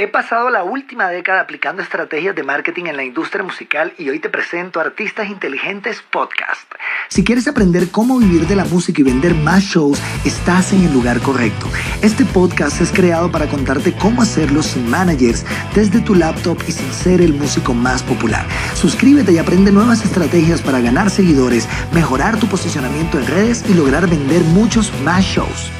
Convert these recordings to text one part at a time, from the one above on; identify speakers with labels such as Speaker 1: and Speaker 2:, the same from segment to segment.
Speaker 1: He pasado la última década aplicando estrategias de marketing en la industria musical y hoy te presento Artistas Inteligentes Podcast. Si quieres aprender cómo vivir de la música y vender más shows, estás en el lugar correcto. Este podcast es creado para contarte cómo hacerlo sin managers, desde tu laptop y sin ser el músico más popular. Suscríbete y aprende nuevas estrategias para ganar seguidores, mejorar tu posicionamiento en redes y lograr vender muchos más shows.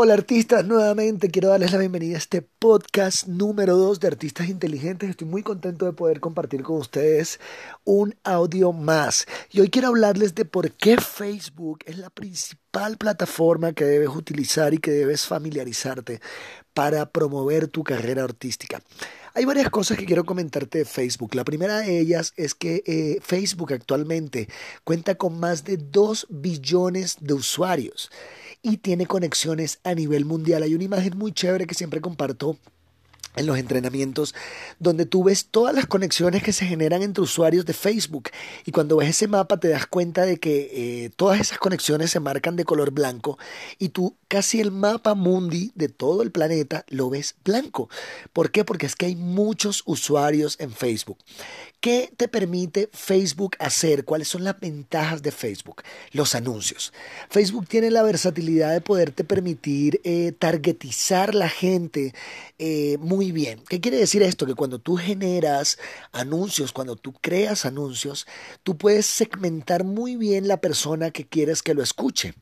Speaker 1: Hola artistas, nuevamente quiero darles la bienvenida a este podcast número 2 de Artistas Inteligentes. Estoy muy contento de poder compartir con ustedes un audio más. Y hoy quiero hablarles de por qué Facebook es la principal plataforma que debes utilizar y que debes familiarizarte para promover tu carrera artística. Hay varias cosas que quiero comentarte de Facebook. La primera de ellas es que eh, Facebook actualmente cuenta con más de 2 billones de usuarios y tiene conexiones a nivel mundial. Hay una imagen muy chévere que siempre comparto en los entrenamientos, donde tú ves todas las conexiones que se generan entre usuarios de Facebook. Y cuando ves ese mapa te das cuenta de que eh, todas esas conexiones se marcan de color blanco y tú casi el mapa mundi de todo el planeta lo ves blanco. ¿Por qué? Porque es que hay muchos usuarios en Facebook. ¿Qué te permite Facebook hacer? ¿Cuáles son las ventajas de Facebook? Los anuncios. Facebook tiene la versatilidad de poderte permitir eh, targetizar la gente eh, muy bien. ¿Qué quiere decir esto? Que cuando tú generas anuncios, cuando tú creas anuncios, tú puedes segmentar muy bien la persona que quieres que lo escuche.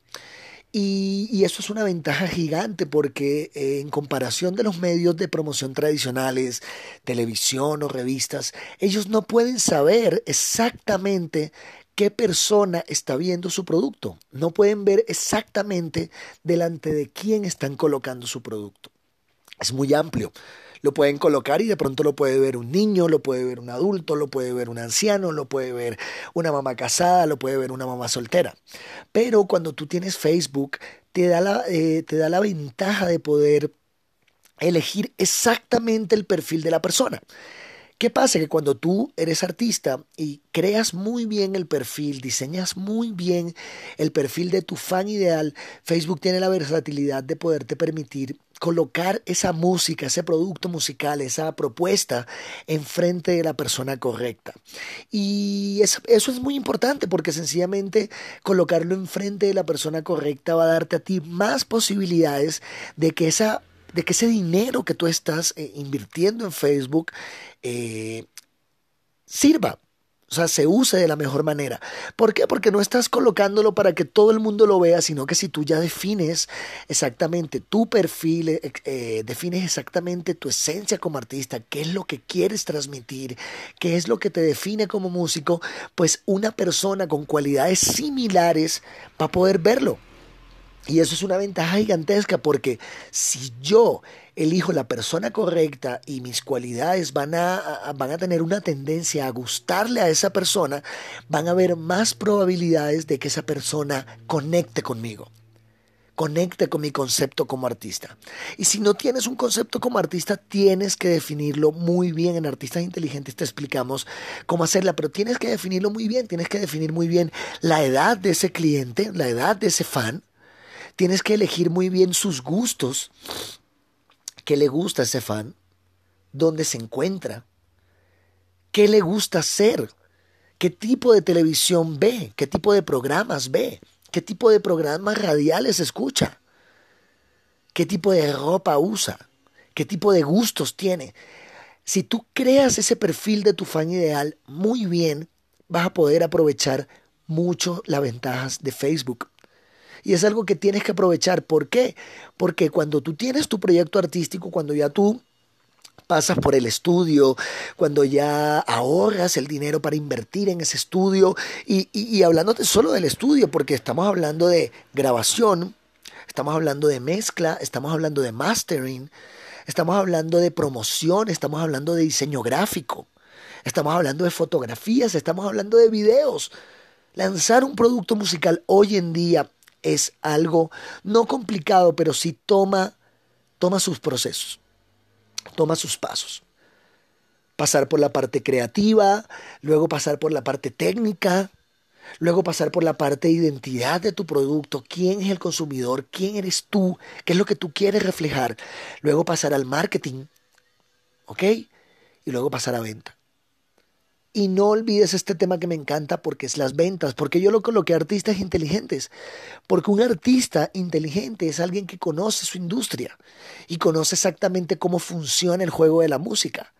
Speaker 1: Y, eso es una ventaja gigante porque eh, en comparación de los medios de promoción tradicionales, televisión o revistas, ellos no pueden saber exactamente qué persona está viendo su producto. No pueden ver exactamente delante de quién están colocando su producto. Es muy amplio lo pueden colocar y de pronto lo puede ver un niño, lo puede ver un adulto, lo puede ver un anciano, lo puede ver una mamá casada, lo puede ver una mamá soltera. Pero cuando tú tienes Facebook, te da la, eh, te da la ventaja de poder elegir exactamente el perfil de la persona. ¿Qué pasa? Que cuando tú eres artista y creas muy bien el perfil, diseñas muy bien el perfil de tu fan ideal, Facebook tiene la versatilidad de poderte permitir colocar esa música, ese producto musical, esa propuesta enfrente de la persona correcta. Y eso, es muy importante porque sencillamente colocarlo enfrente de la persona correcta va a darte a ti más posibilidades de que esa de que ese dinero que tú estás eh, invirtiendo en Facebook eh, sirva. O sea, se use de la mejor manera. ¿Por qué? Porque no estás colocándolo para que todo el mundo lo vea, sino que si tú ya defines exactamente tu perfil, eh, defines exactamente tu esencia como artista, qué es lo que quieres transmitir, qué es lo que te define como músico, pues una persona con cualidades similares va a poder verlo. Y eso es una ventaja gigantesca porque si yo elijo la persona correcta y mis cualidades van a, van a tener una tendencia a gustarle a esa persona, van a haber más probabilidades de que esa persona conecte conmigo conecte con mi concepto como artista. Y si no tienes un concepto como artista, tienes que definirlo muy bien. En Artistas Inteligentes te explicamos cómo hacerla, pero tienes que definirlo muy bien. Tienes que definir muy bien la edad de ese cliente, la edad de ese fan, Tienes que elegir muy bien sus gustos, qué le gusta a ese fan, dónde se encuentra, qué le gusta hacer, qué tipo de televisión ve, qué tipo de programas ve, qué tipo de programas radiales escucha, qué tipo de ropa usa, qué tipo de gustos tiene. Si tú creas ese perfil de tu fan ideal muy bien, vas a poder aprovechar mucho las ventajas de Facebook. Y es algo que tienes que aprovechar. ¿Por qué? Porque cuando tú tienes tu proyecto artístico, cuando ya tú pasas por el estudio, cuando ya ahorras el dinero para invertir en ese estudio y, y, hablándote solo del estudio, porque estamos hablando de grabación, estamos hablando de mezcla, estamos hablando de mastering, estamos hablando de promoción, estamos hablando de diseño gráfico, estamos hablando de fotografías, estamos hablando de videos. Lanzar un producto musical hoy en día es algo no complicado, pero sí toma, toma sus procesos, toma sus pasos. Pasar por la parte creativa, luego pasar por la parte técnica, Luego pasar por la parte de identidad de tu producto, quién es el consumidor, quién eres tú, qué es lo que tú quieres reflejar. Luego pasar al marketing, ¿ok? Y luego pasar a venta. Y no olvides este tema que me encanta porque es las ventas, porque yo lo coloqué artistas inteligentes, porque un artista inteligente es alguien que conoce su industria y conoce exactamente cómo funciona el juego de la música.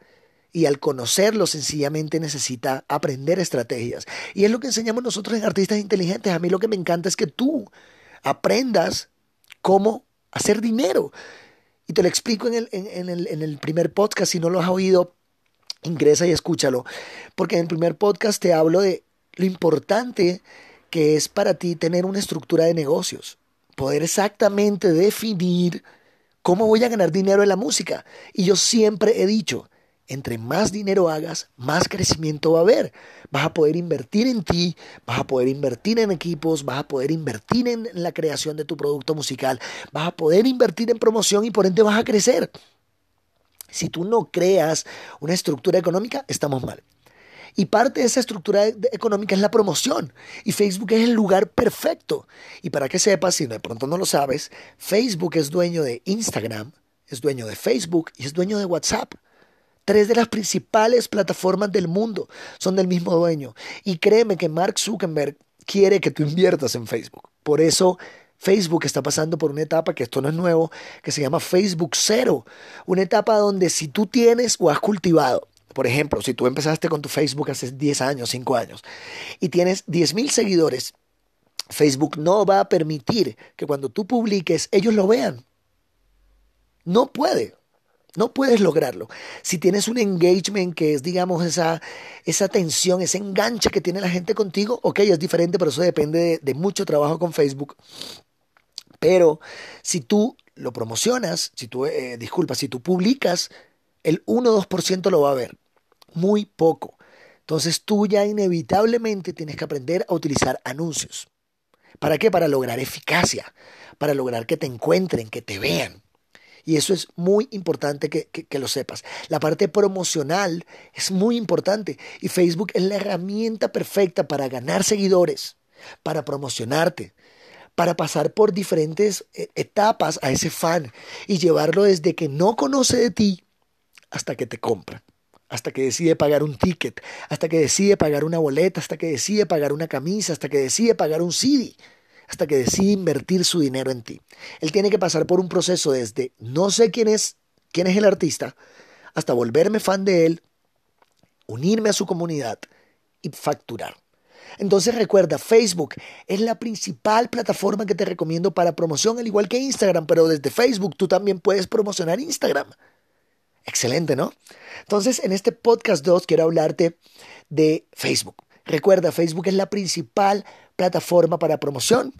Speaker 1: Y al conocerlo sencillamente necesita aprender estrategias. Y es lo que enseñamos nosotros en Artistas Inteligentes. A mí lo que me encanta es que tú aprendas cómo hacer dinero. Y te lo explico en el, en, el, en el primer podcast, si no lo has oído, Ingresa y escúchalo, porque en el primer podcast te hablo de lo importante que es para ti tener una estructura de negocios, poder exactamente definir cómo voy a ganar dinero en la música. Y yo siempre he dicho, entre más dinero hagas, más crecimiento va a haber. Vas a poder invertir en ti, vas a poder invertir en equipos, vas a poder invertir en la creación de tu producto musical, vas a poder invertir en promoción y por ende vas a crecer. Si tú no creas una estructura económica, estamos mal. Y parte de esa estructura económica es la promoción. Y Facebook es el lugar perfecto. Y para que sepas, si de pronto no lo sabes, Facebook es dueño de Instagram, es dueño de Facebook y es dueño de WhatsApp. Tres de las principales plataformas del mundo son del mismo dueño. Y créeme que Mark Zuckerberg quiere que tú inviertas en Facebook. Por eso Facebook está pasando por una etapa que esto no es nuevo, que se llama Facebook Cero. Una etapa donde si tú tienes o has cultivado, por ejemplo, si tú empezaste con tu Facebook hace 10 años, 5 años, y tienes 10 mil seguidores, Facebook no va a permitir que cuando tú publiques ellos lo vean. No puede. No puedes lograrlo. Si tienes un engagement que es, digamos, esa, esa tensión, ese enganche que tiene la gente contigo, ok, es diferente, pero eso depende de, de mucho trabajo con Facebook. Pero si tú lo promocionas, si tú, eh, disculpa, si tú publicas, el 1-2% lo va a ver. Muy poco. Entonces tú ya inevitablemente tienes que aprender a utilizar anuncios. ¿Para qué? Para lograr eficacia, para lograr que te encuentren, que te vean. Y eso es muy importante que, que, lo sepas. La parte promocional es muy importante y Facebook es la herramienta perfecta para ganar seguidores, para promocionarte, para pasar por diferentes eh, etapas a ese fan y llevarlo desde que no conoce de ti hasta que te compra, hasta que decide pagar un ticket, hasta que decide pagar una boleta, hasta que decide pagar una camisa, hasta que decide pagar un CD, hasta que decide invertir su dinero en ti. Él tiene que pasar por un proceso desde no sé quién es, quién es el artista, hasta volverme fan de él, unirme a su comunidad y facturar. Entonces recuerda, Facebook es la principal plataforma que te recomiendo para promoción, al igual que Instagram, pero desde Facebook tú también puedes promocionar Instagram. Excelente, ¿no? Entonces, en este podcast 2 quiero hablarte de Facebook. Recuerda, Facebook es la principal plataforma para promoción.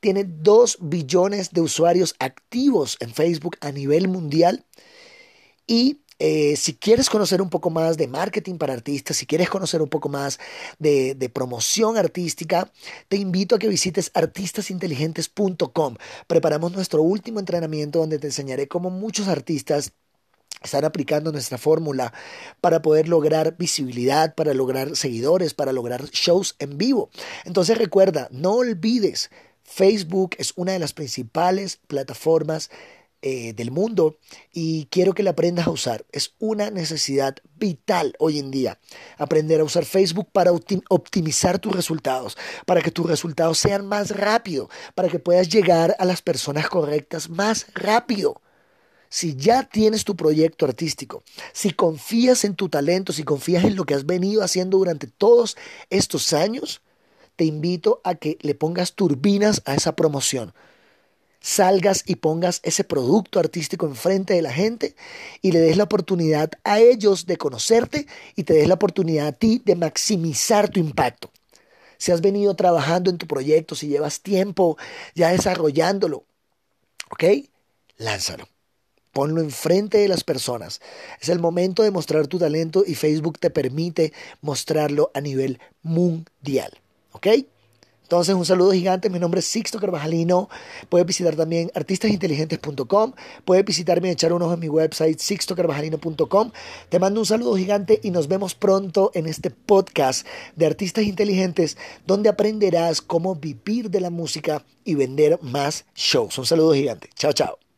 Speaker 1: Tiene 2 billones de usuarios activos en Facebook a nivel mundial y eh, si quieres conocer un poco más de marketing para artistas, si quieres conocer un poco más de, de promoción artística, te invito a que visites artistasinteligentes.com. Preparamos nuestro último entrenamiento donde te enseñaré cómo muchos artistas están aplicando nuestra fórmula para poder lograr visibilidad, para lograr seguidores, para lograr shows en vivo. Entonces recuerda, no olvides, Facebook es una de las principales plataformas eh, del mundo y quiero que la aprendas a usar. Es una necesidad vital hoy en día. Aprender a usar Facebook para optimizar tus resultados, para que tus resultados sean más rápido, para que puedas llegar a las personas correctas más rápido. Si ya tienes tu proyecto artístico, si confías en tu talento, si confías en lo que has venido haciendo durante todos estos años, te invito a que le pongas turbinas a esa promoción salgas y pongas ese producto artístico enfrente de la gente y le des la oportunidad a ellos de conocerte y te des la oportunidad a ti de maximizar tu impacto. Si has venido trabajando en tu proyecto, si llevas tiempo ya desarrollándolo, ¿ok? Lánzalo. Ponlo enfrente de las personas. Es el momento de mostrar tu talento y Facebook te permite mostrarlo a nivel mundial. ¿Ok? Entonces, un saludo gigante. Mi nombre es Sixto Carvajalino. Puedes visitar también artistasinteligentes.com. Puedes visitarme y echar un ojo en mi website sixtocarvajalino.com. Te mando un saludo gigante y nos vemos pronto en este podcast de Artistas Inteligentes, donde aprenderás cómo vivir de la música y vender más shows. Un saludo gigante. Chao, chao.